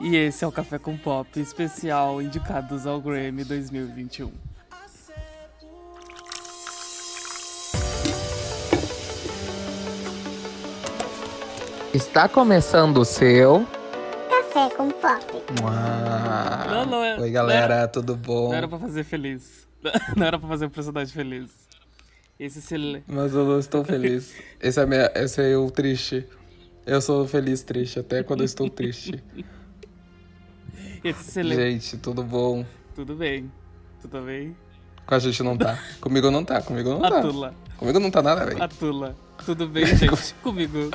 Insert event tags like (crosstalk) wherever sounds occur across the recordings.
E esse é o Café com Pop especial indicados ao Grammy 2021. Está começando o seu. Café com Pop. Uau. Não, não é- Oi, galera, não era- tudo bom? Não era pra fazer feliz. (laughs) Não era pra fazer o personagem feliz. Esse sil... Mas eu não estou feliz. Esse é, minha, esse é eu triste. Eu sou feliz triste, até quando eu estou triste. Esse silêncio. Gente, tudo bom? Tudo bem. Tudo bem? Com a gente não tá. Comigo não tá, comigo não tá. Atula. Comigo não tá nada, velho. Atula. Tudo bem, gente? (laughs) Comigo.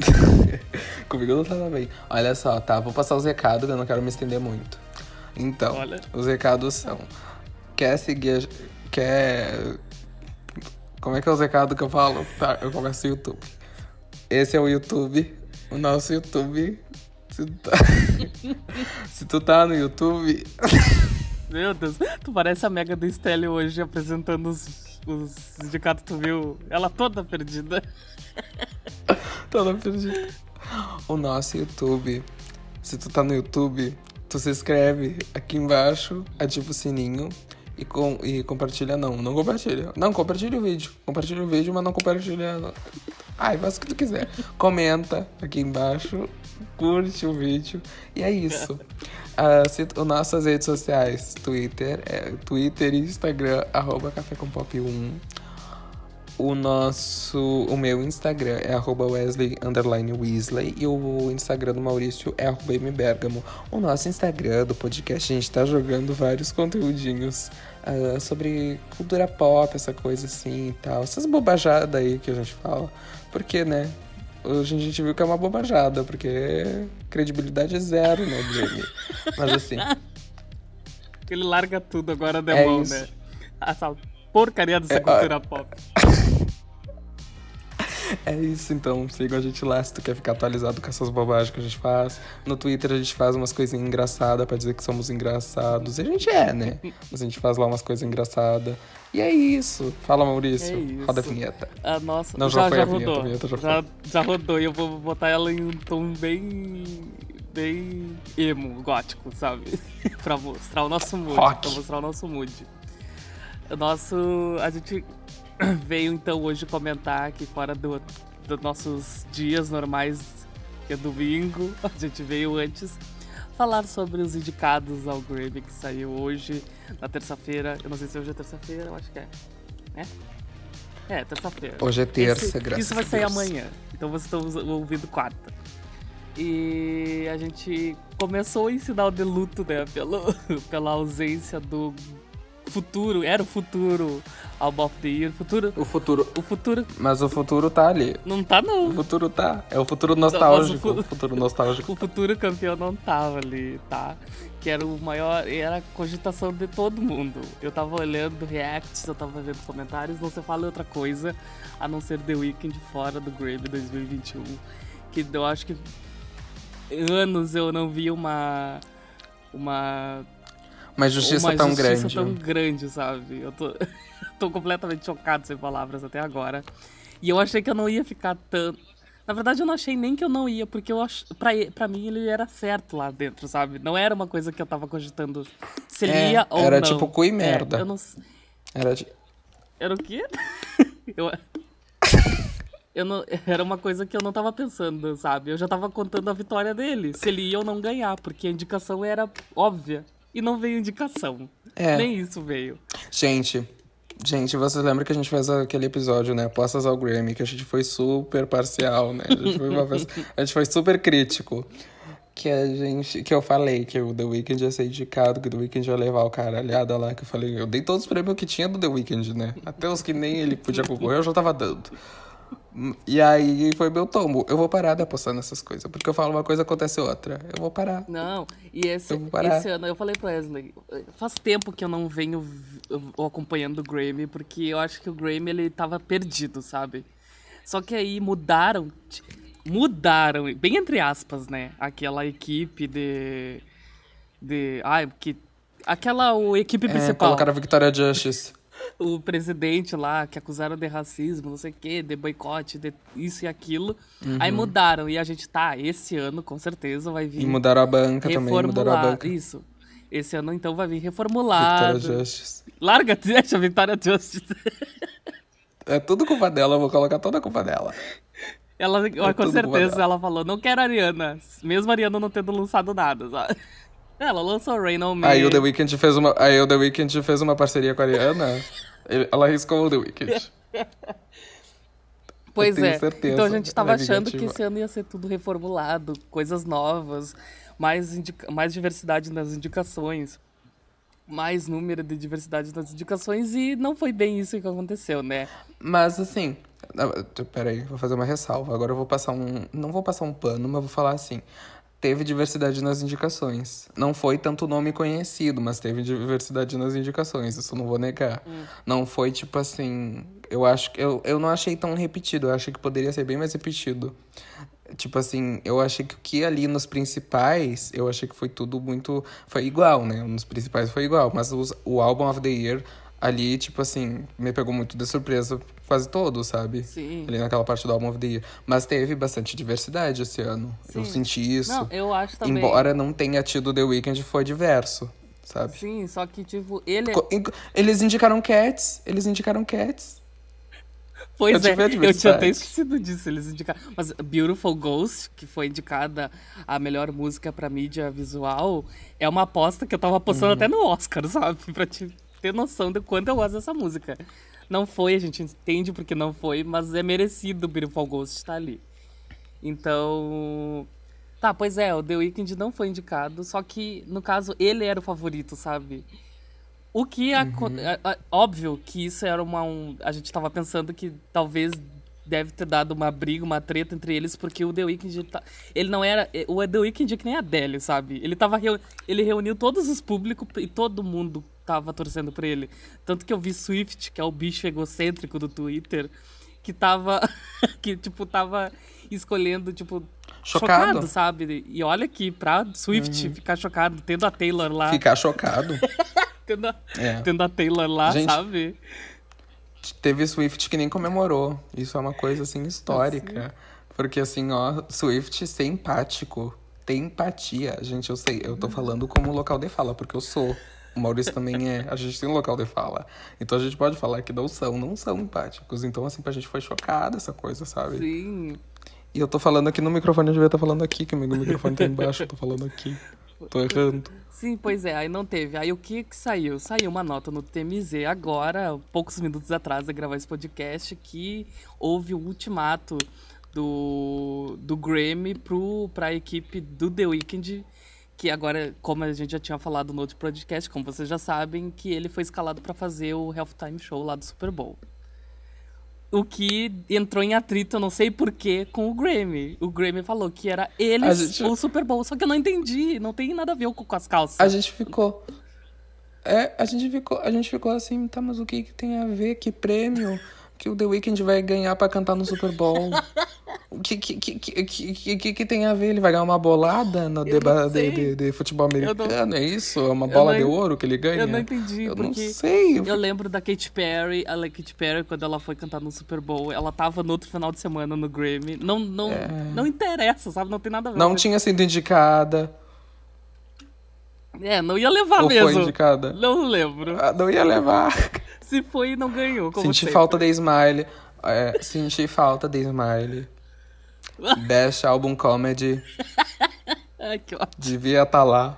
(laughs) Comigo não tá nada bem. Olha só, tá? Vou passar os recados, eu não quero me estender muito. Então, Olha. os recados são. Quer seguir. a- Quer. Como é que é os recados que eu falo? Tá, eu começo o YouTube. Esse é o YouTube. O nosso YouTube. Se tu tá, (laughs) Se tu tá no YouTube. (laughs) Meu Deus, tu parece a Mega do Stelle hoje apresentando os, os sindicatos, tu viu? Ela toda perdida. Toda perdida. O nosso YouTube. Se tu tá no YouTube, tu se inscreve aqui embaixo, ativa o sininho e, com, e compartilha não. Não compartilha. Não, compartilha o vídeo. Compartilha o vídeo, mas não compartilha. Não. Ai, faz o que tu quiser. Comenta aqui embaixo, curte o vídeo. E é isso. (laughs) Ah, se, o nossas redes sociais, Twitter, é, Twitter e Instagram, arroba Café com Pop 1. O nosso, o meu Instagram é arroba Wesley underline Weasley e o Instagram do Maurício é arroba mbergamo. O nosso Instagram do podcast, a gente tá jogando vários conteúdinhos ah, sobre cultura pop, essa coisa assim e tal. Essas bobajadas aí que a gente fala. Porque, né? Hoje a gente viu que é uma bobajada, porque credibilidade é zero, né, Grammy? Mas assim, (laughs) Ele larga tudo agora da É né? Essa porcaria dessa É, cultura pop. (laughs) É isso, então. Siga a gente lá se tu quer ficar atualizado com essas bobagens que a gente faz. No Twitter a gente faz umas coisinhas engraçadas pra dizer que somos engraçados. E a gente é, né? Mas a gente faz lá umas coisas engraçadas. E é isso. Fala, Maurício. É isso. Roda a vinheta. A nossa, Não, já já, foi já a vinheta, rodou. a vinheta já já, já rodou e eu vou botar ela em um tom bem. bem emo, gótico, sabe? (laughs) pra mostrar o nosso mood. Rock. Pra mostrar o nosso mood. O nosso. A gente (clears throat) veio então hoje comentar aqui fora do, dos nossos dias normais, que é domingo. (laughs) A gente veio antes falar sobre os indicados ao Grammy que saiu hoje, na terça-feira. Eu não sei se hoje é terça-feira, eu acho que é. É? É, terça-feira. Hoje é terça, Esse- graças Isso vai sair amanhã. Então vocês estão ouvindo quarta. E a gente começou em sinal de luto, né? Pelo, (laughs) pela ausência do futuro. Era o futuro Album of the Year. Futuro. O futuro. O futuro Mas o futuro tá ali. não tá, O não. futuro tá. É o futuro mas o nostálgico. fu- O futuro nostálgico. (laughs) O futuro campeão não tava ali, tá? Que era o maior. Era a cogitação de todo mundo. Eu tava olhando reacts, eu tava vendo comentários, não se fala outra coisa a não ser The Weeknd fora do Grammy 2021. Que eu acho que anos eu não vi uma. Uma. Mas justiça uma tão justiça grande. tão grande, sabe? Eu tô, (laughs) tô completamente chocado sem palavras até agora. E eu achei que eu não ia ficar tão. Na verdade, eu não achei nem que eu não ia, porque eu ach... pra, pra mim ele era certo lá dentro, sabe? Não era uma coisa que eu tava cogitando se ele É, ia ou era não. tipo cu e É, merda. eu não... Era de... Era o quê? (laughs) eu... eu não... Era uma coisa que eu não tava pensando, sabe? Eu já tava contando a vitória dele, se ele ia ou não ganhar, porque a indicação era óbvia. E não veio indicação. É. Nem isso veio. Gente, gente, vocês lembram que a gente fez aquele episódio, né? Postas ao Grammy, que a gente foi super parcial, né? A gente foi, uma (laughs) a gente foi super crítico. Que a gente. Que eu falei que o The Weeknd ia ser indicado, que o The Weeknd ia levar o caralhada lá, que eu falei, eu dei todos os prêmios que tinha do The Weeknd, né? Até os que nem ele podia concorrer, eu já tava dando. E aí foi meu tombo. Eu vou parar de apostar nessas coisas. Porque eu falo uma coisa, acontece outra. Eu vou parar. Não, e esse, esse ano, eu falei pro Wesley, faz tempo que eu não venho acompanhando o Grammy, porque eu acho que o Grammy, ele tava perdido, sabe? Só que aí mudaram, mudaram, bem entre aspas, né? Aquela equipe de... de ai, que... Aquela o equipe É, principal. colocaram a Victoria Justice. (laughs) o presidente lá, que acusaram de racismo, não sei o quê, de boicote, de isso e aquilo. Aí mudaram. E a gente tá, esse ano, com certeza, vai vir. E mudaram a banca também, mudaram a reformular. banca. Isso. Esse ano, então, vai vir reformulado. Victoria Justice. Larga, (laughs) deixa a Vitória Justice. É tudo culpa dela, eu vou colocar toda a culpa dela. Ela, É com certeza, ela falou, não quero a Ariana. Mesmo a Ariana não tendo lançado nada, sabe? Ela lançou Rain on Me. Aí o The Weeknd fez uma, aí o The Weeknd fez uma parceria com a Ariana. ele- ela arriscou o The Weeknd. (laughs) Pois é. certeza, então a gente tava ela é achando que esse ano ia ser tudo reformulado, coisas novas, mais, mais diversidade nas indicações, mais número de diversidade nas indicações, e não foi bem isso que aconteceu, né? Mas assim, peraí, vou fazer uma ressalva. Agora eu vou passar um. Não vou passar um pano, mas vou falar assim. Teve diversidade nas indicações. Não foi tanto nome conhecido, mas teve diversidade nas indicações, isso não vou negar. Não foi tipo assim. Eu acho que. Eu, eu não achei tão repetido, eu achei que poderia ser bem mais repetido. Tipo assim, eu achei que o que ali nos principais, eu achei que foi tudo muito. Foi igual, né? Nos principais foi igual. Mas os, o álbum of the year ali, tipo assim, me pegou muito de surpresa quase todo, sabe? Sim. Ali naquela parte do álbum of the year. Mas teve bastante diversidade esse ano. Eu Sim. senti isso. Não, eu acho também. Embora não tenha tido The Weeknd, foi diverso, sabe? Sim, só que, tipo, ele. Inc- Eles indicaram Cats. Eles indicaram Cats. Pois Eu é, eu tinha até esquecido disso, eles indicaram. Mas Beautiful Ghost, que foi indicada a melhor música pra mídia visual, é uma aposta que eu tava apostando Uhum. até no Oscar, sabe? (laughs) Pra te ter noção de quanto eu gosto dessa música. Não foi, a gente entende porque não foi, mas é merecido o Beautiful Ghost estar ali. Então. Tá, pois é, o The Weeknd não foi indicado, só que, no caso, ele era o favorito, sabe? O que. Uhum. é- é óbvio que isso era uma. Um, a gente tava pensando que talvez deve ter dado uma briga, uma treta entre eles, porque o The Weeknd. Tá, ele não era. O The Weeknd é que nem a Adele, sabe? Ele tava. ele reuniu todos os públicos e todo mundo tava torcendo por ele. Tanto que eu vi Swift, que é o bicho egocêntrico do Twitter, que tava. (laughs) que, tipo, tava escolhendo, tipo. Chocado. Uhum. sabe? E olha aqui, pra Swift ficar chocado, tendo a Taylor lá. Ficar chocado. (laughs) Tendo a, É. tendo a Taylor lá, Gente, sabe? Teve Swift que nem comemorou. Isso é uma coisa assim histórica. Porque assim, ó, Swift ser empático. Tem empatia. Gente, eu sei, eu tô falando como local de fala, porque eu sou. O Maurício também é. A gente tem um local de fala. Então a gente pode falar que não são, não são empáticos. Então, assim, pra gente foi chocada essa coisa, sabe? Sim. E eu tô falando aqui no microfone, eu devia estar falando aqui, que o meu microfone tá embaixo, eu tô falando aqui. Tô errando. Sim, pois é, aí não teve. Aí o que que saiu? Saiu uma nota no TMZ agora, poucos minutos atrás de gravar esse podcast, que houve o ultimato do, do Grammy pro, pra equipe do The Weeknd, que agora, como a gente já tinha falado no outro podcast, como vocês já sabem, que ele foi escalado pra fazer o Halftime Show lá do Super Bowl. O que entrou em atrito, eu não sei porquê, com o Grammy. O Grammy falou que era A eles gente- o Super Bowl, só que eu não entendi, não tem nada a ver com, com as calças. A gente ficou. É, a gente ficou, a gente ficou assim, tá, mas o que, que tem a ver? Que prêmio que o The Weeknd vai ganhar pra cantar no Super Bowl? (laughs) O que, que, que, que, que, tem a ver? Ele vai ganhar uma bolada no não sei. de, de, de futebol não- americano? É isso? É uma bola não de ouro que ele ganha? Eu não entendi, Eu não sei. eu lembro da Katy Perry, a Katy Perry, quando ela foi cantar no Super Bowl, ela tava no outro final de semana no Grammy. Não, não, não interessa, sabe? Não tem nada a ver. É. Não tinha sido indicada. É, não ia levar Ou mesmo. foi indicada? Não lembro. Ah, Não ia levar. Se foi, não ganhou. Como Senti sempre. falta de Smile. É, senti falta de Smile. Best Album Comedy. (laughs) Ai, que ótimo. Devia estar lá.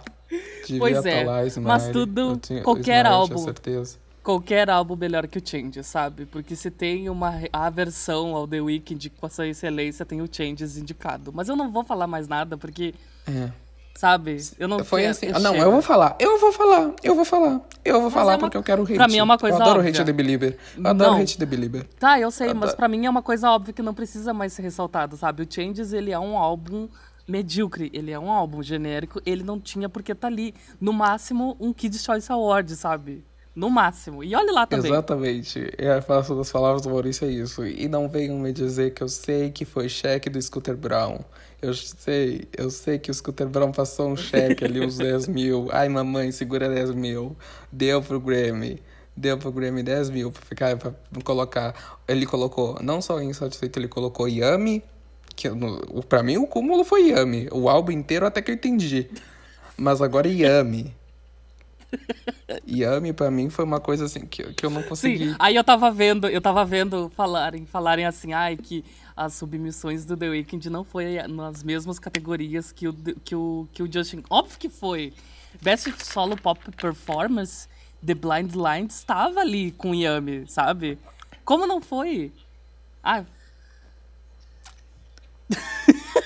Devia Pois tá é, lá, Smile. mas tudo- tinha- qualquer Smile, eu álbum. Certeza. Qualquer álbum melhor que o Change, sabe? Porque se tem uma aversão ao The Weeknd com a sua excelência, tem o Changes indicado. Mas eu não vou falar mais nada, porque, É. sabe? Eu não Foi assim. eu não, eu vou falar. Eu vou falar. Eu vou falar. Eu vou falar é uma- porque eu quero hate. pra mim é uma coisa Eu adoro óbvia. hate The Belieber. Eu adoro Não. hate The Belieber. Tá, eu sei, mas Adoro. pra mim é uma coisa óbvia que não precisa mais ser ressaltado, sabe? O Changes, ele é um álbum medíocre, ele é um álbum genérico, ele não tinha porque tá ali. No máximo, um Kids Choice Award, sabe? No máximo. E olha lá também. Exatamente. Eu faço das palavras do Maurício é isso. E não venham me dizer que eu sei que foi cheque do Scooter Brown. Eu sei, eu sei que o Scooter Brown passou um cheque ali, uns (laughs) 10 mil. Ai, mamãe, segura 10 mil. Deu pro Grammy. deu pro Grammy 10 mil pra ficar, pra colocar. Ele colocou, não só Insatisfeito, ele colocou Yami, que eu- pra mim o cúmulo foi Yami. O álbum inteiro até que eu entendi. Mas agora Yami. Yami pra mim foi uma coisa assim que, que eu não consegui. Sim, aí eu tava vendo, eu tava vendo falarem, falarem assim, ai, que as submissões do The Weeknd não foi nas mesmas categorias que o, que o, que o Justin. Óbvio que foi. Best Solo Pop Performance, The Blind Line estava ali com Yami, sabe? Como não foi? Ah.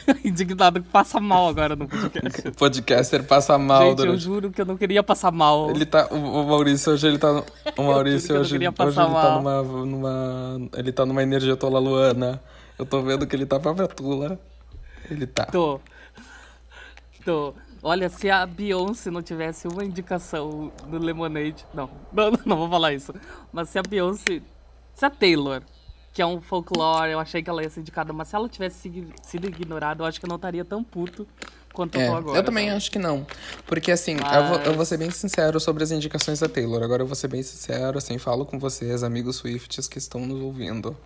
(laughs) Indignado que passa mal agora no podcast. O (laughs) podcaster passa mal Gente, eu durante. juro que eu não queria passar mal. Ele tá. O Maurício hoje ele tá. no- (laughs) O Maurício eu hoje, queria hoje passar ele tá mal. numa, numa. Ele tá numa energia tola Luana. Eu tô vendo que ele tá pra Tula. Ele tá. Tô. Tô. Olha, se a Beyoncé não tivesse uma indicação no Lemonade. Não, não, não vou falar isso. Mas se a Beyoncé. Se a Taylor, que é um folclore, eu achei que ela ia ser indicada, mas se ela tivesse sido- ignorada, eu acho que eu não estaria tão puto quanto eu É, tô agora. eu também sabe? acho que não. Porque assim, eu, vou, eu Mas- vou ser bem sincero sobre as indicações da Taylor. Agora eu vou ser bem sincero, assim, falo com vocês, amigos Swifts que estão nos ouvindo.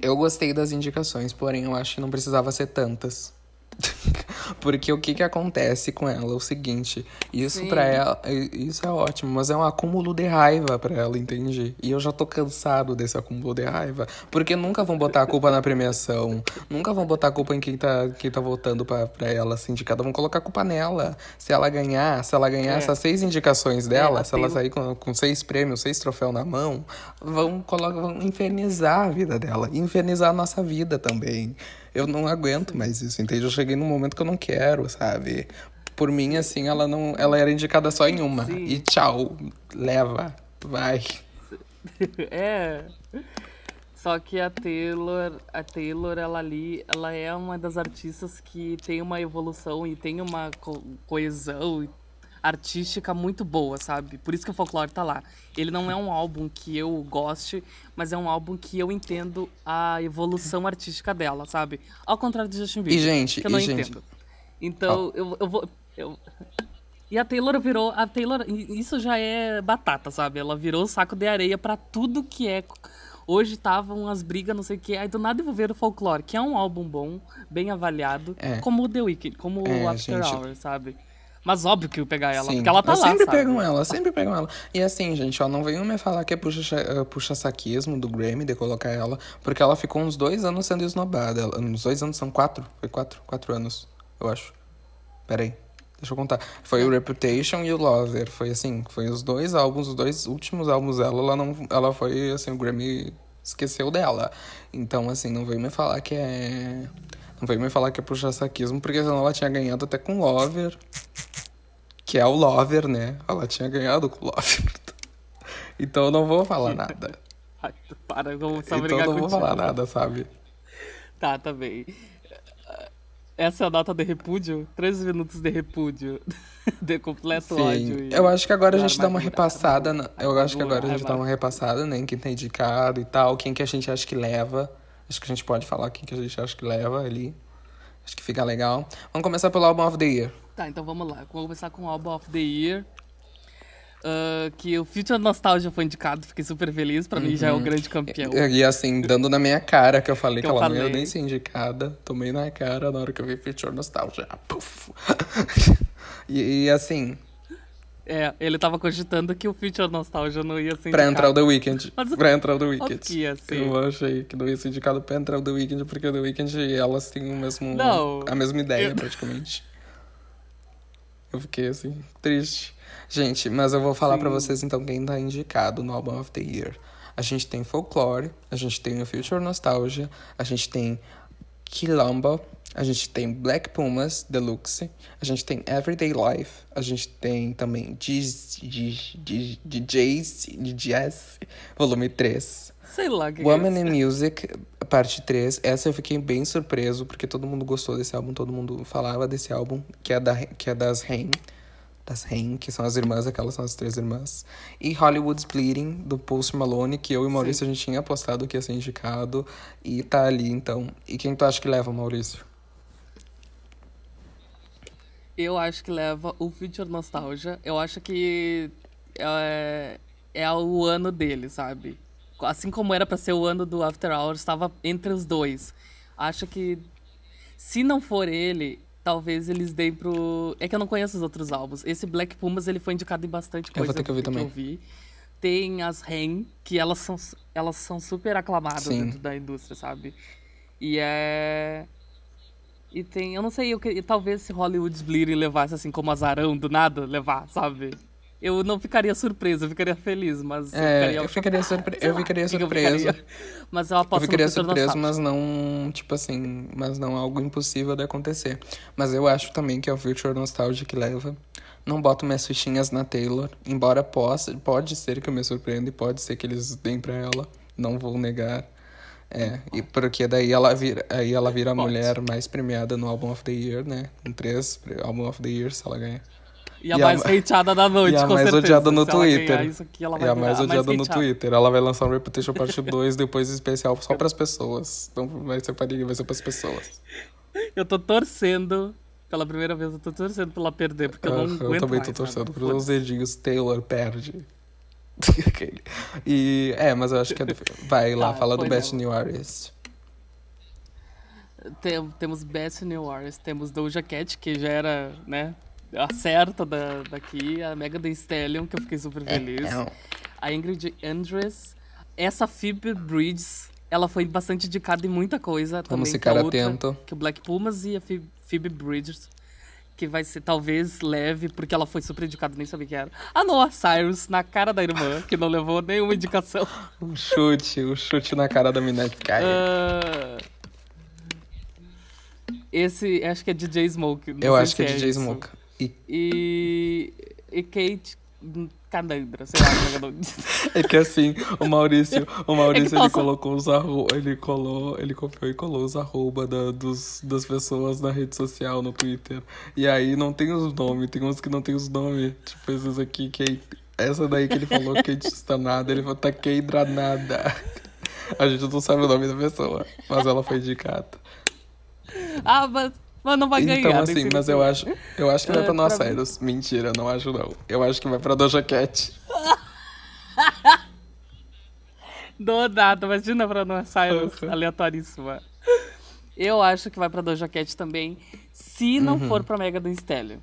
Eu gostei das indicações, porém eu acho que não precisava ser tantas. (laughs) Porque o que que acontece com ela? É o seguinte, isso pra ela, isso é ótimo, mas é um acúmulo de raiva pra ela, entende? E eu já tô cansado desse acúmulo de raiva, porque nunca vão botar a culpa na premiação, nunca vão botar a culpa em quem tá, quem tá votando pra, pra ela, assim, indicada, vão colocar a culpa nela. Se ela ganhar, se ela ganhar É. essas seis indicações dela, a se ela sair com, com seis prêmios, seis troféus na mão, vão, colocar, vão infernizar a vida dela, infernizar a nossa vida também. Eu não aguento mais isso, entende? Eu cheguei num momento que eu não quero, sabe? Por mim, assim, ela não. Ela era indicada só em uma. Sim. E tchau. Leva. Vai. (laughs) é. Só que a Taylor, a Taylor, ela ali, ela é uma das artistas que tem uma evolução e tem uma co- coesão artística muito boa, sabe? Por isso que o Folklore tá lá. Ele não é um álbum que eu goste, mas é um álbum que eu entendo a evolução artística dela, sabe? Ao contrário do Justin Bieber, E, gente, que eu não e, gente, entendo. Então, eu, eu vou... eu- E a Taylor virou. A Taylor. Isso já é batata, sabe? Ela virou saco de areia pra tudo que é. Hoje estavam as brigas, não sei o que. Aí do nada envolveram o Folklore, que é um álbum bom, bem avaliado. É. Como o The Weeknd, como É, o After gente. Hours, sabe? Mas óbvio que eu pegar ela, Sim, porque ela tá eu lá. sempre sabe? pegam ela, sempre pegam ela. E assim, gente, ó, não venham me falar que é puxa, eh, puxa saquismo do Grammy de colocar ela, porque ela ficou uns dois anos sendo esnobada. Ela, uns dois anos são quatro? Foi quatro? Quatro anos, eu acho. Pera aí, deixa eu contar. Foi o Reputation e o Lover. Foi assim, foi os dois álbuns, os dois últimos álbuns dela, ela não. Ela foi, assim, o Grammy esqueceu dela. Então, assim, não veio me falar que é. Não veio me falar que é puxa saquismo, porque senão ela tinha ganhado até com Lover que é o Lover, né? Ela tinha ganhado com o Lover. (laughs) Então eu não vou falar nada. (laughs) Ai, para, eu vou só Então eu não vou falar nada, sabe? Tá, tá bem. Essa é a nota de repúdio? Três minutos de repúdio. (laughs) De completo ódio. Sim. e- Eu acho que agora a gente dá uma repassada. na- Eu acho que agora a gente dá uma repassada, né? Em quem tá indicado e tal. Quem que a gente acha que leva. Acho que a gente pode falar quem que a gente acha que leva ali. Acho que fica legal. Vamos começar pelo Album of the Year. Tá, então vamos lá. Vamos começar com o Album of the Year. Ah, que o Future Nostalgia foi indicado, fiquei super feliz. Pra mim já é o grande campeão. E, e, assim, dando na minha cara que eu falei Que que, eu ela não ia falei. nem ser indicada. Tomei na cara na hora que eu vi Future Nostalgia. Puf. (laughs) e, e, assim, É, ele tava cogitando que o Future Nostalgia não ia ser pra indicado. entrar o The Weeknd. Mas- Pra entrar o The Weeknd. ia ser. Eu achei que não ia ser indicado pra entrar o The Weeknd, porque o The Weeknd e elas têm o mesmo, Não, a mesma ideia, eu- praticamente. Eu fiquei assim, triste. Gente, mas eu vou falar pra Sim. vocês então quem tá indicado no Album of the Year. A gente tem Folklore, a gente tem o Future Nostalgia, a gente tem Quilombo, a gente tem Black Pumas Deluxe, a gente tem Everyday Life, a gente tem também DJs, DJs, volume 3. Sei lá que Woman é in Music, parte 3. Essa eu fiquei bem surpreso, porque todo mundo gostou desse álbum, todo mundo falava desse álbum, que é, da, que é das Rain. Das Rain, que são as irmãs, aquelas são as três irmãs. E Hollywood's Bleeding, do Post Malone, que eu e o Maurício a gente tinha apostado que ia ser indicado. E tá ali, então. E quem tu acha que leva, Maurício? Eu acho que leva o Future Nostalgia. Eu acho que. É, é o ano dele, sabe? Assim como era pra ser o ano do After Hours, estava entre os dois. Acho que se não for ele, talvez eles deem pro. É que eu não conheço os outros álbuns. Esse Black Pumas ele foi indicado em bastante Eu coisa vou ter que ouvir também. eu vi. Tem as Ren, que elas são, elas são super aclamadas Sim. dentro da indústria, sabe? E é. E tem, eu não sei, eu que- talvez se Hollywood's Bleeding levasse assim como azarão do nada, levar, sabe? Eu não ficaria surpresa, eu ficaria feliz, mas É, eu eu ficaria, ficaria, surpre... sei eu ficaria que eu ficaria. Mas eu Eu aposto ficaria futuro surpreso, nostálgico. mas não, tipo assim, mas não algo impossível de acontecer. Mas eu acho também que é o Future Nostalgia que leva. Não boto minhas fichinhas na Taylor, embora possa, pode ser que eu me surpreenda e pode ser que eles deem pra ela, não vou negar. É, e porque daí ela vira, aí ela vira a mulher mais premiada no Album of the Year, né? Com três Album of the Year, se ela ganhar. E a E a mais ma- hateada da noite, (laughs) e a com mais certeza. odiada no Se Twitter. Aqui, E a mais odiada no hateada. Twitter. Ela vai lançar um Reputation Parte 2 (laughs) depois especial só pras pessoas. Não vai ser pra ninguém, vai ser pras pessoas. Eu tô torcendo, pela primeira vez, eu tô torcendo pra ela perder, porque eu não Aham, aguento eu também mais, tô torcendo sabe? pros dedinhos. Taylor perde. (laughs) E é, mas eu acho que é do- vai lá, Tá, fala do Best é. New Artist. Tem- temos Best New Artist, temos Doja Cat, que já era, né, a certa da, daqui, a Mega The Stallion, que eu fiquei super feliz. É, A Ingrid Andress, essa Phoebe Bridges, ela foi bastante indicada em muita coisa também. Vamos ficar é outra, atento. Que o Black Pumas e a Phoebe Bridges, que vai ser talvez leve, porque ela foi super indicada, nem sabia que era. A Noah Cyrus, na cara da irmã, que não levou nenhuma indicação. (laughs) Um chute, um chute na cara da Minette Kai. Ah, esse, acho que é DJ Smoke. eu acho que é DJ isso. Smoke. E E, e Kate Canandra, sei lá como é que é é que assim, o Maurício, o Maurício ele posso- colocou os arroba, ele colou, ele copiou e colou os arroba da, dos, das pessoas na rede social, no Twitter. E aí não tem os nomes, tem uns que não tem os nomes. Tipo, esses aqui, Kate. Essa daí que ele falou, Kate Stanada, ele falou, tá Kate Dranada. A gente não sabe o nome da pessoa, mas ela foi indicada. Ah, mas, mas não vai ganhar. Então, assim, mas eu acho, eu acho que vai É, pra Noah Cyrus. Mentira, não acho não. Eu acho que vai pra Doja Cat. (laughs) Do nada, imagina pra Noah Cyrus, Uhum. aleatoríssima. Eu acho que vai pra Doja Cat também, se não for pra Mega Thee Stallion.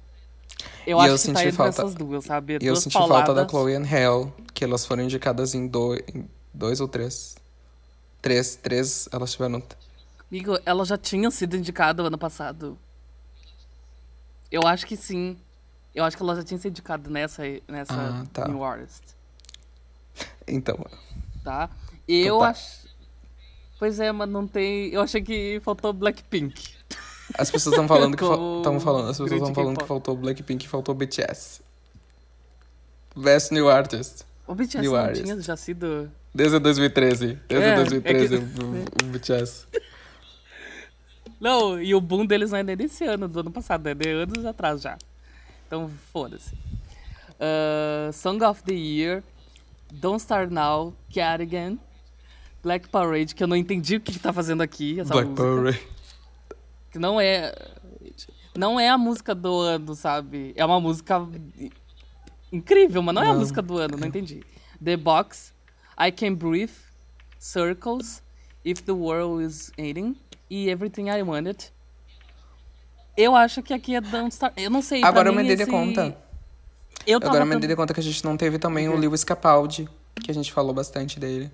Eu Uhum. E acho eu que senti tá falta- essas duas, sabe? E eu duas senti pauladas. falta da Chloe and Hell, que elas foram indicadas em, do, em dois ou três. Três, três, elas tiveram. Amigo, elas já tinham sido indicadas ano passado. Eu acho que sim. Eu acho que elas já tinham sido indicadas nessa, nessa Ah, tá. New Artist, Então, tá? Eu tá. acho... Pois é, mas não tem... Eu achei que faltou Blackpink. as pessoas estão falando que estão (laughs) falando, as pessoas estão falando que faltou Blackpink e faltou BTS. Best New Artist. O BTS New não Artist. tinha já sido... Desde 2013. Desde É, 2013 é o, o BTS. (laughs) Não, e o boom deles não é nem desse ano, do ano passado, é de anos atrás já. Então, foda-se. Ah, Song of the Year, Don't Start Now, Cardigan, Black Parade, que eu não entendi o que, que tá fazendo aqui, essa Black música. Parade. Que não é. Não é a música do ano, sabe? É uma música incrível, mas não, é a Não, música do ano, não entendi. The Box, I Can Breathe, Circles, If the World is Ending e Everything I Wanted. Eu acho que aqui é Don't Start. Eu não sei. Agora eu me dei de esse- conta. Eu Agora eu me dei de conta que a gente não teve também o Lewis Capaldi, que a gente falou bastante dele.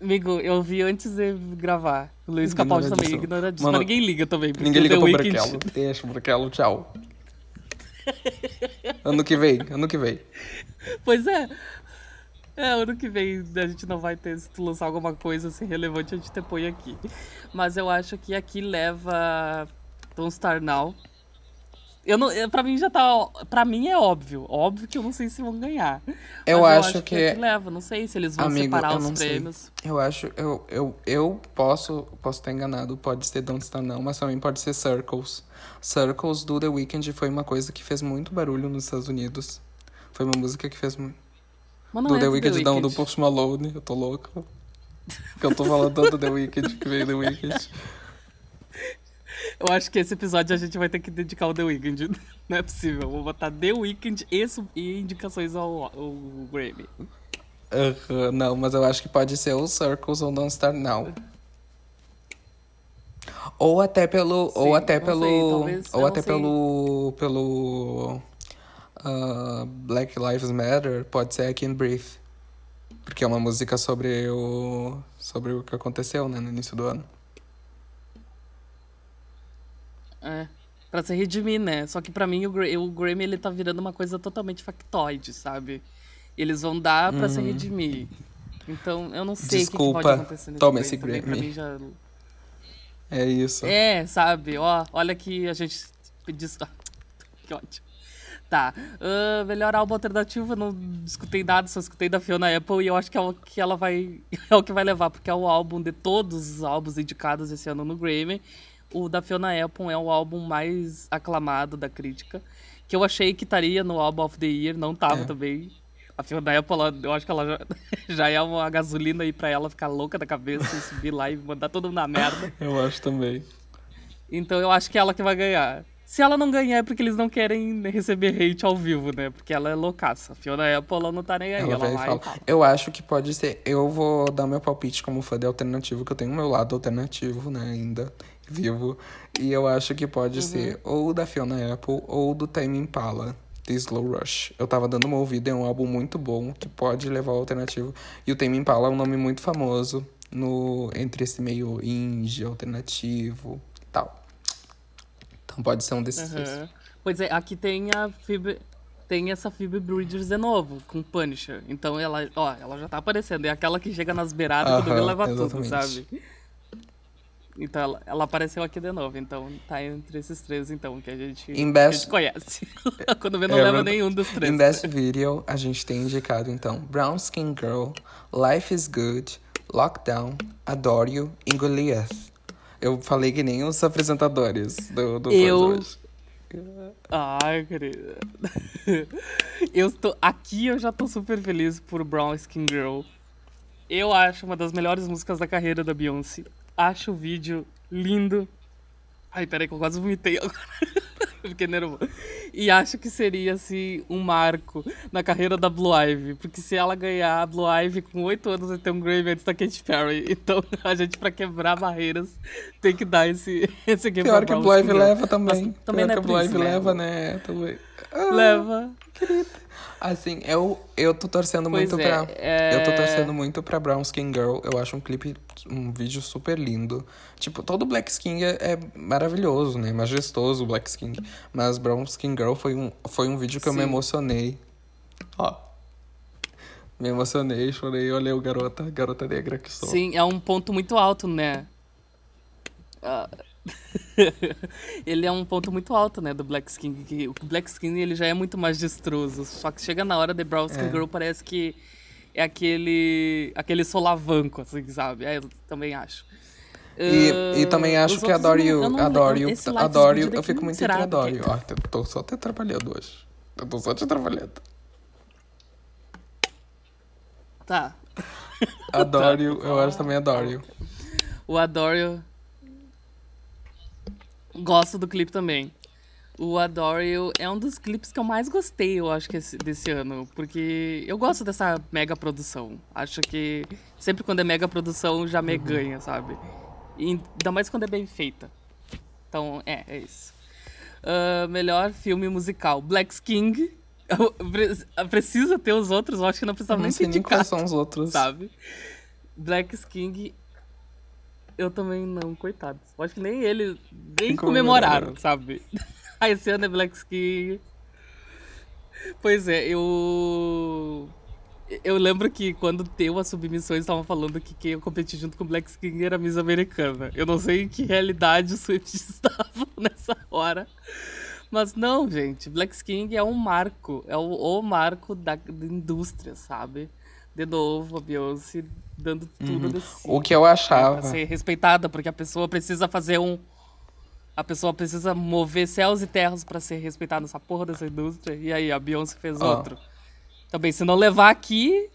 Amigo, eu vi antes de gravar. O Luiz Capaldi também, Ignoradíssimo. Mano, Mas ninguém liga também. Ninguém liga pro Braquelo. Deixa o Braquelo, tchau. ano que vem, ano que vem. Pois é. É, ano que vem a gente não vai ter, se tu lançar alguma coisa assim relevante, a gente te põe aqui. Mas eu acho que aqui leva Don't Star Now. Eu não, é, pra mim já tá, pra mim é óbvio, óbvio que eu não sei se vão ganhar. Eu Mas acho que- aqui leva, não sei se eles vão Amigo, separar eu os não sei. prêmios. Eu acho, eu, eu, eu posso, posso estar enganado, pode ser Don't Star não, mas também pode ser Circles. Circles do The Weeknd foi uma coisa que fez muito barulho nos Estados Unidos. Foi uma música que fez muito. Não Do é The Weeknd, não, do. Post Malone, eu tô louco. Que eu tô falando tanto do The Weeknd, que veio The Weeknd. Eu acho que esse episódio a gente vai ter que dedicar ao The Weeknd. Não é possível. Eu vou botar The Weeknd e, e indicações ao, ao Grammy. Uh, não, mas eu acho que pode ser o Circles ou Don't Start Now. Ou até pelo. Sim, ou até pelo. sei, ou até sei. pelo. Pelo. Ah, Black Lives Matter, pode ser I Can Breathe. Porque é uma música sobre o. sobre o que aconteceu, né, no início do ano. É. Pra se redimir, né? Só que pra mim o, o Grammy ele tá virando uma coisa totalmente factoide, sabe? Eles vão dar pra se redimir. Então eu não sei o que que, Desculpa, pode acontecer nesse toma Grammy esse também. Pra Grammy. mim já. É isso. É, sabe? Ó, olha que a gente pediu. (laughs) que ótimo. Tá. ah, melhor álbum alternativo, eu não escutei nada, só escutei da Fiona Apple e eu acho que é o que ela vai. (laughs) É o que vai levar, porque é o álbum de todos os álbuns indicados esse ano no Grammy. O da Fiona Apple é o álbum mais aclamado da crítica. Que eu achei que estaria no álbum of the Year, não tava É. também. A Fiona Apple, ela- eu acho que ela já, (laughs) já é uma gasolina aí pra ela ficar louca da cabeça e subir lá e mandar todo mundo na merda. (laughs) Eu acho também. Então eu acho que é ela que vai ganhar. Se ela não ganhar é porque eles não querem receber hate ao vivo, né? Porque ela é loucaça. A Fiona Apple ela não tá nem aí. Ela Ela, vai fala. fala. Eu acho que pode ser. Eu vou dar meu palpite como fã de alternativo, que eu tenho o meu lado alternativo, né, ainda vivo. E eu acho que pode ser ou da Fiona Apple ou do Tame Impala, The Slow Rush. Eu tava dando uma ouvida, é um álbum muito bom que pode levar ao alternativo. E o Tame Impala é um nome muito famoso no entre esse meio indie, alternativo pode ser um desses três. Aham. Pois é, aqui tem a Phoebe, tem essa Phoebe Bridgers de novo, com Punisher. Então ela, ó, ela já tá aparecendo. É aquela que chega nas beiradas quando Aham, vê leva tudo, exatamente. sabe? Então ela, ela apareceu aqui de novo. Então tá entre esses três, então, que a gente, que a Best- gente conhece. (laughs) quando vê não É leva nenhum dos três. Em Best Video, a gente tem indicado então Brown Skin Girl, Life is Good, Lockdown, Adore You e Goliath. Eu falei que nem os apresentadores do, do Eu- hoje. Ai, querida. Eu tô. Aqui eu já tô super feliz por Brown Skin Girl. Eu acho uma das melhores músicas da carreira da Beyoncé. Acho o vídeo lindo. Ai, peraí que eu quase vomitei agora. (laughs) (laughs) Fiquei nervoso. E acho que seria, assim, um marco na carreira da Blue Ivy. Porque se ela ganhar a Blue Ivy com 8 anos, vai ter um Grammy antes da Katy Perry. (laughs) Então, a gente, pra quebrar barreiras, tem que dar esse, (laughs) esse game Pior que a Blue Ivy Girl. leva também. Mas também Pior não é que a Blue Ivy né? leva, né? Também. Ah, Leva. Assim, eu, eu tô torcendo Pois muito é, pra. é- Eu tô torcendo muito pra Brown Skin Girl. Eu acho um clipe, um vídeo super lindo. Tipo, todo Black Skin é, é maravilhoso, né? Majestoso o Black Skin. Mas Brown Skin Girl foi um, foi um vídeo que eu me Sim. emocionei. Ó. Me emocionei, chorei, olhei o garota, garota negra que sou. Sim, é um ponto muito alto, né? Ah, (laughs) ele é um ponto muito alto, né, do Black Skin. Que o Black Skin ele já é muito majestoso. Só que chega na hora de Brown Skin É. Girl parece que é aquele aquele solavanco, assim, sabe? É, eu também acho. E, Ah, e também acho os que adoro eu não- eu adoro is adoro Eu fico muito entre adoro Porque-. Ó, eu tô só te atrapalhando hoje. Eu tô só te atrapalhando. Tá. Adoro (laughs) you, eu acho também adoro. O Adore You. Gosto do clipe também. O Adore You é um dos clipes que eu mais gostei, eu acho, que esse- desse ano. Porque eu gosto dessa mega produção. Acho que sempre quando é mega produção já me ganha, sabe? E ainda mais quando é bem feita. Então, é, é isso. Ah, melhor filme musical. Black King. Precisa ter os outros, eu acho que não precisava Eu nem não sei ser nem quais são os outros. sabe? Black King, eu também não, coitados. Acho que nem ele, nem comemoraram, comemoraram. sabe? (laughs) Ah, esse ano é Black King. Pois é, eu. Eu lembro que quando deu as submissões, estavam falando que quem ia competir junto com Black King era a Miss Americana. Eu não sei em que realidade os Swifts (laughs) estavam nessa hora. Mas não, gente, Black King é um marco, é o, o marco da, da indústria, sabe? De novo, a Beyoncé dando tudo. Uhum. O que eu Pra achava. ser respeitada, porque a pessoa precisa fazer um. A pessoa precisa mover céus e terras pra ser respeitada nessa porra dessa indústria. E aí, a Beyoncé fez Ó. outro. Também, se não levar aqui.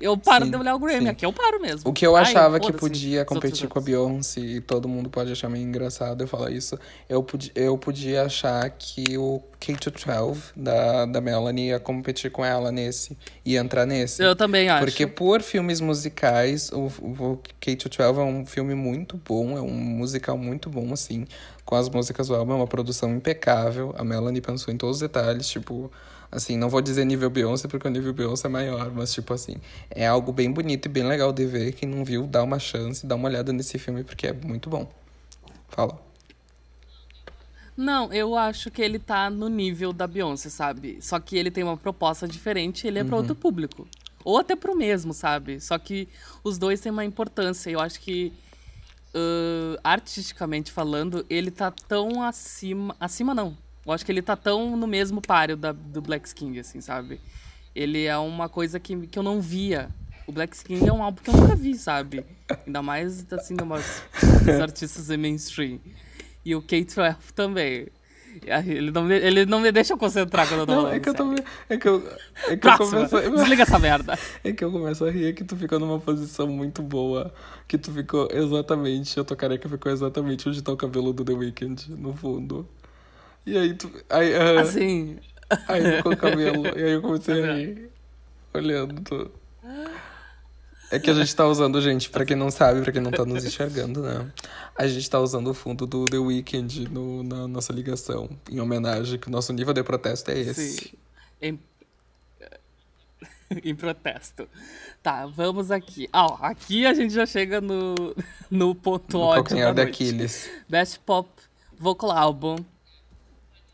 Eu paro Sim, de olhar o Grammy, sim. aqui eu paro mesmo. O que eu Ai, achava que foda-se podia competir com a. Beyoncé, e todo mundo pode achar meio engraçado eu falar isso, eu, podia, eu podia achar que o K-12 da, da Melanie ia competir com ela nesse, ia entrar nesse. Eu também acho. Porque por filmes musicais, o, o K-12 é um filme muito bom, é um musical muito bom, assim, com as músicas do álbum, é uma produção impecável, a Melanie pensou em todos os detalhes, tipo, assim, não vou dizer nível Beyoncé, porque o nível Beyoncé é maior, mas, tipo assim, é algo bem bonito e bem legal de ver, quem não viu, dá uma chance, dá uma olhada nesse filme, porque é muito bom. Fala. Não, eu acho que ele tá no nível da Beyoncé, sabe? Só que ele tem uma proposta diferente, ele é Uhum. pra outro público. Ou até pro mesmo, sabe? Só que os dois têm uma importância. Eu acho que, ãh, artisticamente falando, ele tá tão acima. Acima não. Eu acho que ele tá tão no mesmo páreo da, do Black King, assim, sabe? Ele é uma coisa que, que eu não via. O Black King é um álbum que eu nunca vi, sabe? Ainda mais, assim, de umas, dos (laughs) artistas de mainstream. E o K-12 também. Ele não, me, ele não me deixa concentrar quando eu tô Não, falando é que eu tô. É que eu. É que eu Próxima. começo. (laughs) Desliga essa merda. É que eu começo a rir, é que tu ficou numa posição muito boa. Que tu ficou exatamente. Eu tô careca ficou exatamente onde tá o cabelo do The Weeknd, no fundo. E aí tu. Aí, ah, Assim. aí ficou o cabelo. E aí eu comecei a rir. Olhando. É que a gente tá usando, gente, pra quem não sabe, pra quem não tá nos enxergando, né? A gente tá usando o fundo do The Weeknd no, na nossa ligação. Em homenagem, que o nosso nível de protesto é esse. Sim. Em... (laughs) em protesto. Tá, vamos aqui. Ah, ó, aqui a gente já chega no, no ponto No ódio da noite. Aquiles. Best Pop Vocal Album.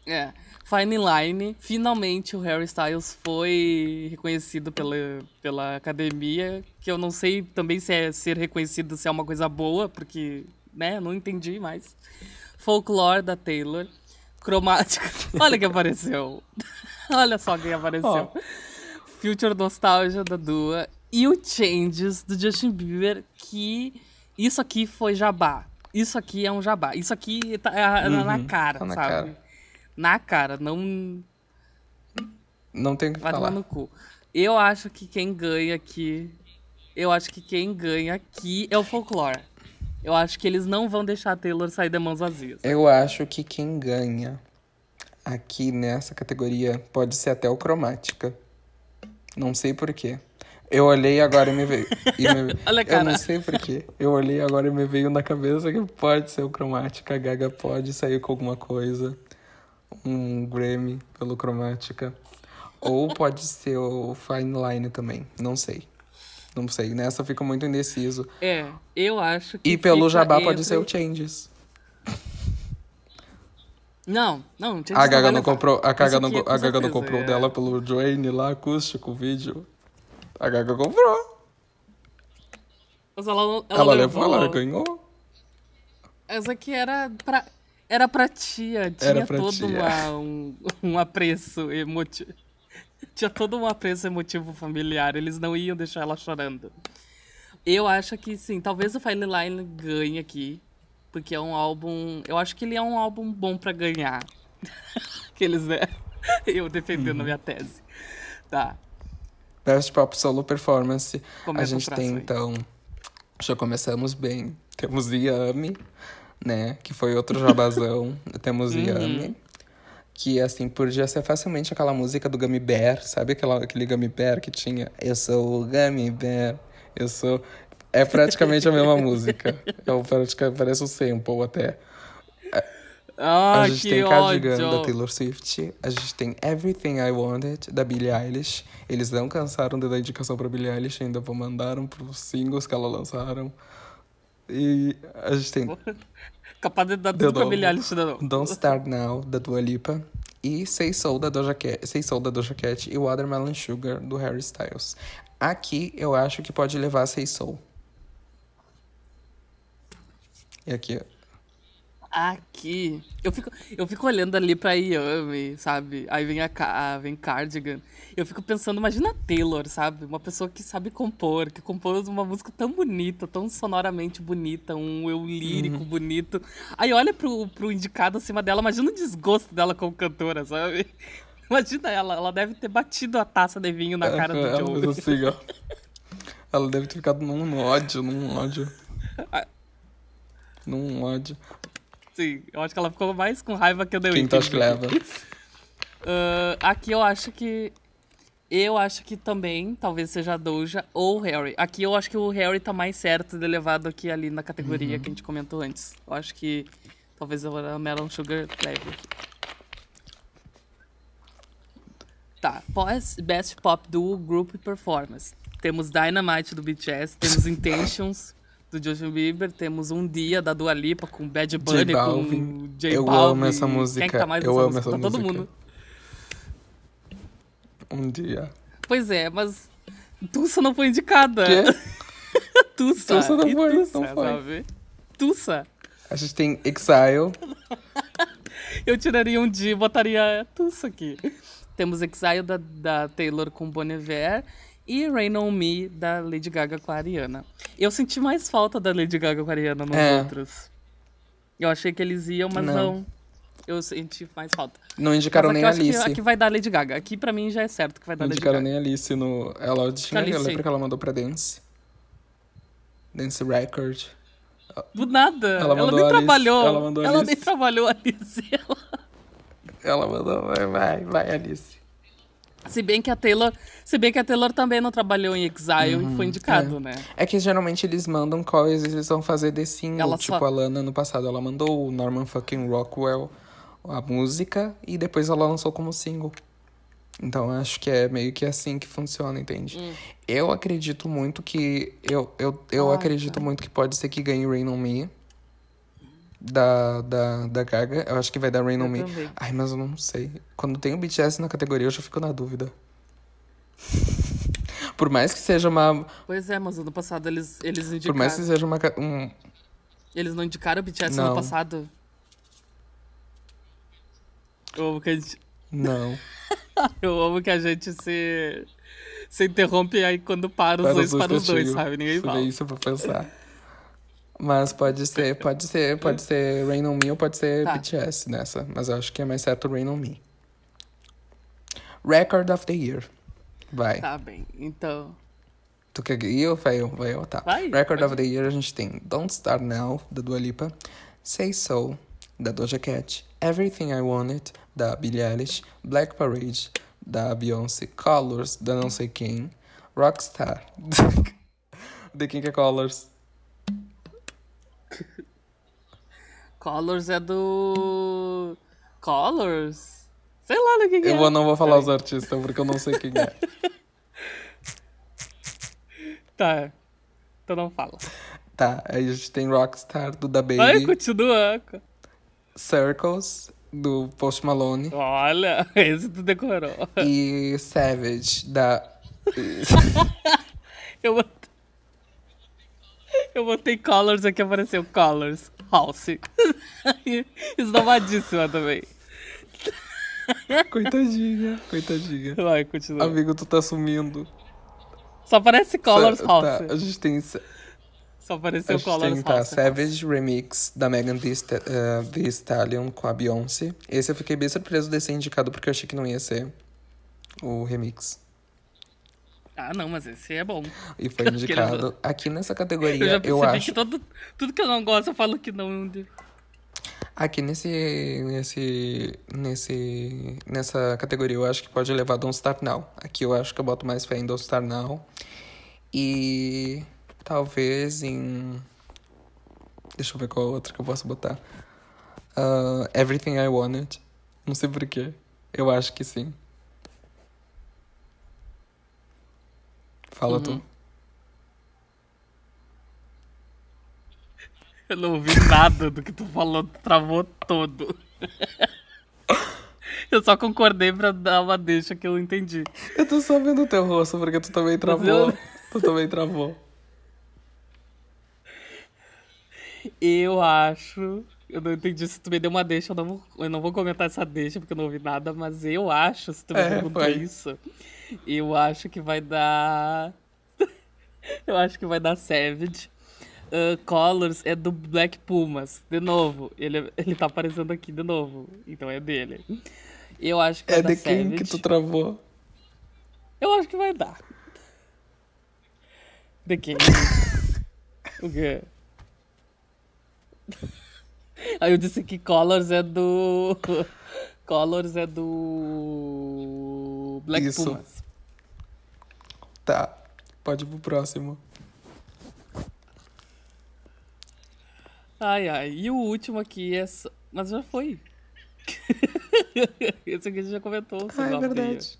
É. Fine Line. Finalmente o Harry Styles foi reconhecido pela, pela academia. Que eu não sei também se é ser reconhecido se é uma coisa boa, porque, né, não entendi mais. Folklore da Taylor. Cromática. (laughs) Olha que apareceu. (laughs) Olha só quem apareceu. Future Nostalgia da Dua. E o Changes do Justin Bieber, que isso aqui foi jabá. Isso aqui é um jabá. Isso aqui tá é na Uhum, cara, tá na sabe? cara. Na cara, não Não tem o que vai falar. no cu. Eu acho que quem ganha aqui. Eu acho que quem ganha aqui é o folclore. Eu acho que eles não vão deixar a Taylor sair de mãos vazias. Eu acho que quem ganha aqui nessa categoria pode ser até o Cromática. Não sei porquê. Eu olhei agora e me veio. e me- (laughs) Olha a Eu cara. não sei porquê. Eu olhei agora e me veio na cabeça que pode ser o Cromática. A Gaga pode sair com alguma coisa. Um Grammy pelo Cromática. Ou pode ser o Fine Line também. Não sei. Não sei. Nessa eu fico muito indeciso. É, eu acho que. E pelo fica Jabá pode entre- ser o Changes. Não, não, Changes A Gaga não levar. comprou, a Gaga não, aqui, a Gaga não comprou é. dela pelo Joanne lá, acústico, vídeo. A Gaga comprou. Mas ela, ela, Ela, levou. levou, ela ganhou. Essa aqui era pra, era pra tia. Tinha Era pra todo tia. uma- um, um apreço emotivo. (laughs) Tinha todo um apreço emotivo familiar. Eles não iam deixar ela chorando. Eu acho que sim, talvez o Fine Line ganhe aqui. Porque é um álbum. Eu acho que ele é um álbum bom pra ganhar. (laughs) Aqueles, né? (laughs) Eu defendendo Uhum. a minha tese. Tá. Best Pop Solo Performance. Começa a gente tem, aí. então... Já começamos bem. Temos Yami, né? Que foi outro jabazão. (laughs) Temos Uhum. Yami. Que, assim, podia ser facilmente aquela música do Gummy Bear. Sabe aquela, aquele Gummy Bear que tinha? Eu sou o Gummy Bear. Eu sou... É praticamente a mesma música. (laughs) É o, parece o sample até. Ah, a gente tem Cardigan ódio. da Taylor Swift. A gente tem Everything I Wanted da Billie Eilish. Eles não cansaram de dar indicação pra Billie Eilish, ainda mandaram pros singles que ela lançaram. E a gente tem (laughs) Capaz de dar tudo Eilish de novo. Don't Start Now da Dua Lipa. E Say Soul da Doja Cat, Say Soul da Doja Cat e Watermelon Sugar do Harry Styles. Aqui eu acho que pode levar Say Soul. E aqui, ó. Aqui. Eu fico, eu fico olhando ali pra Yami, sabe? Aí vem a Ca- vem Cardigan. Eu fico pensando, imagina a Taylor, sabe? Uma pessoa que sabe compor, que compôs uma música tão bonita, tão sonoramente bonita, um eu lírico Uhum. bonito. Aí olha pro, pro indicado acima dela, imagina o desgosto dela como cantora, sabe? (laughs) Imagina ela, ela deve ter batido a taça de vinho na cara do Joe. assim, ó. Ela deve ter ficado num ódio, num ódio. (laughs) Num ódio. Sim, eu acho que ela ficou mais com raiva que eu dei tu acha que leva? (laughs) Ah, aqui eu acho que. Eu acho que também, talvez seja a Doja ou o Harry. Aqui eu acho que o Harry tá mais certo de levar do que ali na categoria que a gente comentou antes. Eu acho que talvez a Melon Sugar leve aqui. Tá, pós Best Pop Duo Group Performance. Temos Dynamite do BTS, temos (laughs) Intentions do Justin Bieber, temos Um Dia da Dua Lipa com Bad Bunny, com. J Eu Balvin. amo essa Quem é que música, tá mais eu amo música? essa Tá todo música. mundo. Um dia. Pois é, mas Tussa não foi indicada. Quê? (laughs) Tussa. Tussa não foi, Tussa, não foi. sabe? Tussa. A gente tem Exile. (laughs) Eu tiraria um dia e botaria Tussa aqui. Temos Exile da, da Taylor com Bon Iver e Rain On Me da Lady Gaga com a Ariana. Eu senti mais falta da Lady Gaga com a Ariana nos É. outros. Eu achei que eles iam, mas Não. não. Eu senti mais falta. Não indicaram mas nem a acho que Alice. aqui vai dar Lady Gaga. Aqui pra mim já é certo que vai dar Não Lady indicaram Gaga. nem a Alice no. Ela tinha. Alice. Eu lembro que ela mandou pra Dance. Dance Record. Do nada. Ela Ela, nem Alice. trabalhou. Ela Ela Alice. nem trabalhou a Alice. (laughs) Ela... Ela mandou. Vai, vai, vai, Alice. Se bem que a Taylor, se bem que a Taylor também não trabalhou em Exile e foi indicado, é. né? É que geralmente eles mandam quais eles vão fazer de single. Ela tipo, só- a Lana no passado, ela mandou o Norman fucking Rockwell a música e depois ela lançou como single. Então eu acho que é meio que assim que funciona, entende? Hum. Eu acredito muito que. Eu, eu, eu Ah, acredito tá. muito que pode ser que ganhe Rain on Me. Da, da, da Gaga. Eu acho que vai dar Rain Eu on Me. também. Ai, mas eu não sei. Quando tem o BTS na categoria, eu já fico na dúvida. (laughs) Por mais que seja uma. Pois é, mas ano passado eles, eles Por indicaram. mais que seja uma. Um, Eles não indicaram o BTS Não. ano passado? Eu amo que a gente, não. (laughs) eu amo que a gente se, se interrompe aí quando para os Para dois para os dois, sabe? Ninguém fala. isso pra pensar. Mas pode ser, pode ser, pode ser Rain on Me ou pode ser Tá. BTS nessa. Mas eu acho que é mais certo Rain on Me. Record of the Year. Vai. Tá bem, então... Tu quer ir ou vai eu? Vai eu, tá. Vai, Record pode of the Year a gente tem Don't Start Now, da Dua Lipa. Say So, da Doja Cat. Everything I Wanted, da Billie Eilish. Black Parade, da Beyoncé. Colors, da não sei quem. Rockstar, (laughs) quem que é Colors? Colors é do... Colors? Sei lá do que, que Eu é. vou, não vou falar os artistas, porque eu não sei quem é. (laughs) Tá, então não fala. Tá, aí a gente tem Rockstar, do Da Baby. continua. Circles, do Post Malone. Olha, (laughs) esse tu decorou. e Savage, da... (laughs) Eu. Eu botei Colors aqui, apareceu Colors. House. (laughs) Esnomadíssima também. Coitadinha, coitadinha. Vai, continua. Amigo, tu tá sumindo. Só aparece Colors Sa- House. Tá, a gente tem, a Só apareceu gente Colors tem tá, House. Savage Remix da Megan Thee, eh, Thee Stallion com a Beyoncé. Esse eu fiquei bem surpreso de ser indicado porque eu achei que não ia ser o remix. Ah, não, mas esse é bom. E foi (laughs) indicado. Aqui nessa categoria, Eu já eu, acho. que todo, tudo que eu não gosto, eu falo que não. Aqui nesse, nesse, nesse, nessa categoria eu acho que pode levar Don't Start Now. Aqui eu acho que eu boto mais fé em Don't Start Now. E talvez em... Deixa eu ver qual outra que eu posso botar. Ah, Everything I Wanted. Não sei porquê. Eu acho que sim. Fala Uhum. tu. (laughs) Eu não ouvi nada do que tu falou, tu travou todo. (laughs) Eu só concordei pra dar uma deixa que eu entendi. Eu tô só vendo o teu rosto porque tu também travou. eu- Tu também travou. (laughs) Eu acho. Eu não entendi se tu me deu uma deixa, eu não vou, eu não vou comentar essa deixa porque eu não ouvi nada, mas eu acho, se tu me É, perguntou foi. isso, eu acho que vai dar. (laughs) eu acho que vai dar Savage. Uh, Colors é do Black Pumas. De novo, ele, ele tá aparecendo aqui de novo. Então é dele. Eu acho que É vai dar de quem que tu travou? Eu acho que vai dar. De quem? (laughs) o quê? Aí eu disse que Colors é do. Colors é do. Black Isso. Pumas. Tá. Pode ir pro próximo. Ai, ai. E o último aqui é. só- Mas já foi. (laughs) Esse aqui a gente já comentou. Ah, é verdade.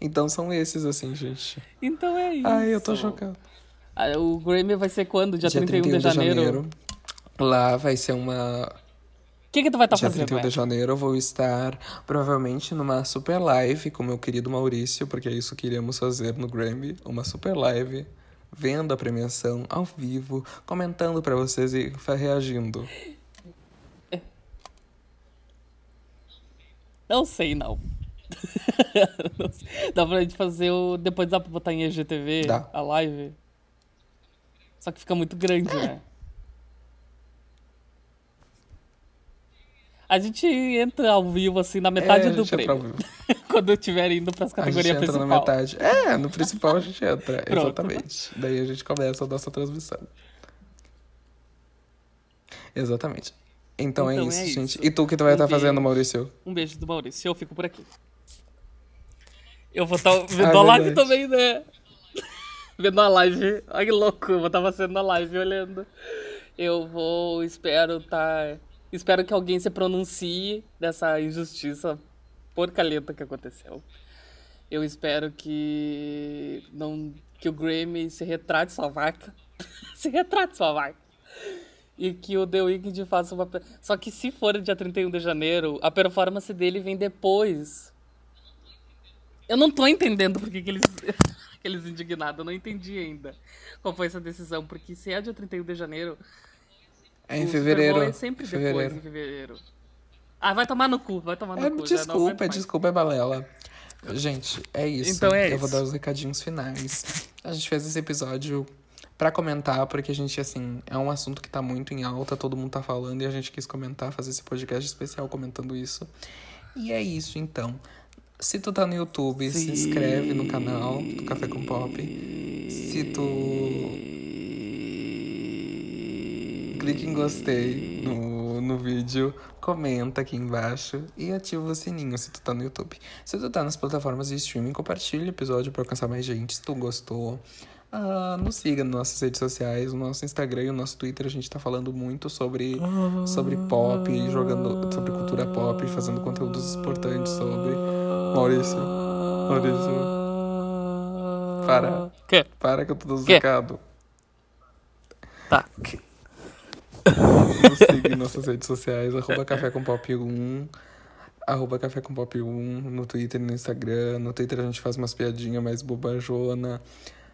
Então são esses, assim, gente. Então é isso. Ai, eu tô chocado. Ah, O Grammy vai ser quando? Dia, 31, de janeiro. Lá vai ser uma. O que, que tu vai estar Dia fazendo? 31 de janeiro eu vou estar provavelmente numa super live com meu querido Maurício, porque é isso que iremos fazer no Grammy. Uma super live, vendo a premiação ao vivo, comentando pra vocês e reagindo. Não sei, não. (laughs) Não sei. Dá pra gente fazer o. Depois dá pra botar em EGTV Dá. a live. Só que fica muito grande, né? A gente entra ao vivo, assim, na metade É, do prêmio. (laughs) Quando eu estiver indo pras A gente categorias entra principais. na metade. É, no principal a gente entra, (laughs) exatamente. Daí a gente começa a nossa transmissão. Exatamente. Então, é Então isso, é isso. gente. E tu, o que tu vai Um estar fazendo, beijo. Maurício? Um beijo do Maurício. Eu fico por aqui. Eu vou estar (laughs) vendo Ah, a live também, né? vendo a live. Ai, que louco. Eu vou estar fazendo a live olhando. Eu vou, espero tá. Espero que alguém se pronuncie dessa injustiça porcalenta que aconteceu. Eu espero que não que o Grammy se retrate sua vaca. (laughs) se retrate sua vaca. E que o The Weeknd faça uma. Só que se for dia 31 de janeiro, a performance dele vem depois. Eu não tô entendendo por que, que eles. (laughs) Aqueles indignados, eu não entendi ainda qual foi essa decisão. Porque se é dia 31 de janeiro. É em o fevereiro. É sempre depois, fevereiro. em fevereiro. Ah, vai tomar no cu, vai tomar no É, cu. desculpa, desculpa, é balela. Gente, é isso. Então é Eu vou isso. dar os recadinhos finais. A gente fez esse episódio pra comentar, porque a gente, assim, é um assunto que tá muito em alta, todo mundo tá falando, e a gente quis comentar, fazer esse podcast especial comentando isso. E é isso, então. Se tu tá no YouTube, se inscreve no canal do Café com Pop. Se tu clique em gostei no, no vídeo, comenta aqui embaixo e ativa o sininho se tu tá no YouTube. Se tu tá nas plataformas de streaming, compartilha o episódio pra alcançar mais gente se tu gostou. Ah, nos siga nas nossas redes sociais, no nosso Instagram e no nosso Twitter. A gente tá falando muito sobre, sobre pop, jogando sobre cultura pop, fazendo conteúdos importantes sobre. Maurício, Maurício, para, Quê? para que eu tô dando Quê? recado. Tá. (laughs) Nos siga em nossas redes sociais, arroba Café com Pop 1, arroba Café com Pop 1, no Twitter e no Instagram. No Twitter a gente faz umas piadinhas mais bobajona,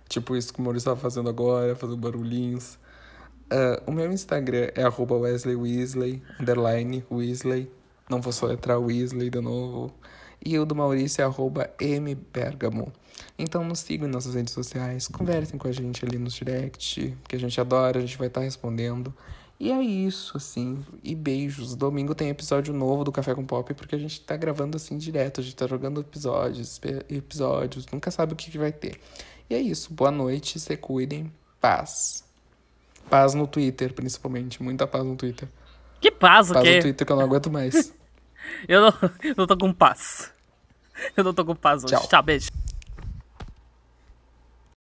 tipo isso que o Maurício tava fazendo agora, fazendo barulhinhos. Ah, o meu Instagram é arroba Wesley Weasley, underline Weasley. Não vou soletrar Weasley de novo. E o do Maurício é arroba mbergamo. Então nos sigam em nossas redes sociais, conversem com a gente ali no direct, que a gente adora, a gente vai estar respondendo. E é isso, assim. E beijos. Domingo tem episódio novo do Café com Pop, porque a gente tá gravando assim direto, a gente tá jogando episódios, episódios, nunca sabe o que, que vai ter. E é isso. Boa noite, se cuidem. Paz. Paz no Twitter, principalmente. Muita paz no Twitter. Que paz, o Paz no quê? Twitter que eu não aguento mais. (laughs) Eu não, eu não tô com paz. Eu não tô com paz hoje. Tchau. Tchau, beijo.